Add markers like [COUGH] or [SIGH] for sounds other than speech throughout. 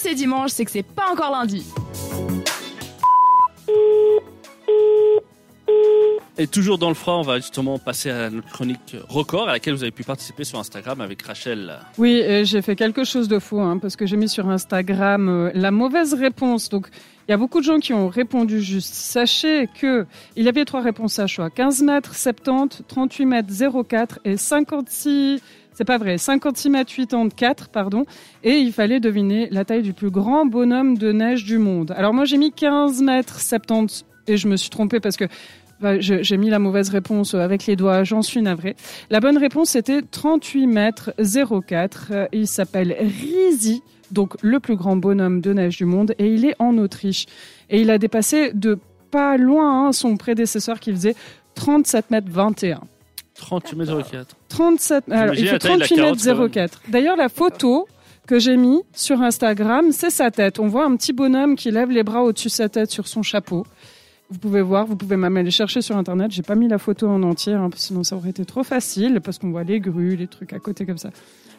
c'est dimanche, c'est que c'est pas encore lundi. Et toujours dans le froid, on va justement passer à notre chronique record à laquelle vous avez pu participer sur Instagram avec Rachel. Oui, j'ai fait quelque chose de fou hein, parce que j'ai mis sur Instagram euh, la mauvaise réponse. Donc, il y a beaucoup de gens qui ont répondu juste. Sachez que il y avait trois réponses à choix 15 mètres 70, 38 mètres 04 et 56. C'est pas vrai, 56 mètres 84, pardon. Et il fallait deviner la taille du plus grand bonhomme de neige du monde. Alors moi j'ai mis 15 mètres 70 et je me suis trompée parce que j'ai mis la mauvaise réponse avec les doigts, j'en suis navrée. La bonne réponse était 38 mètres 04. Il s'appelle Rizi, donc le plus grand bonhomme de neige du monde, et il est en Autriche. Et il a dépassé de pas loin hein, son prédécesseur qui faisait 37 mètres 21. 38 mètres 04. 37, alors, il fait 38 mètres 04. D'ailleurs, la photo que j'ai mis sur Instagram, c'est sa tête. On voit un petit bonhomme qui lève les bras au-dessus de sa tête sur son chapeau. Vous pouvez voir, vous pouvez même aller chercher sur internet. J'ai pas mis la photo en entier, hein, sinon ça aurait été trop facile parce qu'on voit les grues, les trucs à côté comme ça.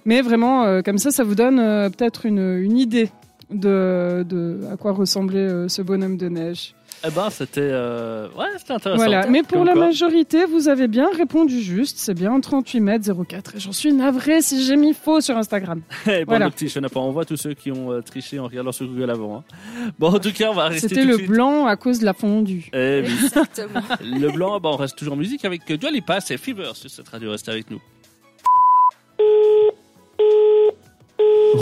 Mais vraiment, euh, comme ça, ça vous donne euh, peut-être une, idée de, de à quoi ressemblait euh, ce bonhomme de neige. Eh ben, c'était euh... ouais, c'était intéressant. Voilà, mais pour la majorité, vous avez bien répondu juste. C'est bien 38 mètres 04. Et j'en suis navré si j'ai mis faux sur Instagram. [LAUGHS] Eh, bon, voilà. le petit pas. On voit tous ceux qui ont euh, triché en regardant sur Google avant. Hein. Bon, en tout cas, on va rester. C'était le blanc à cause de la fondue. Eh, Exactement. [LAUGHS] le blanc, bah, on reste toujours en musique avec Dualipa, c'est Fever sur cette radio. Restez avec nous.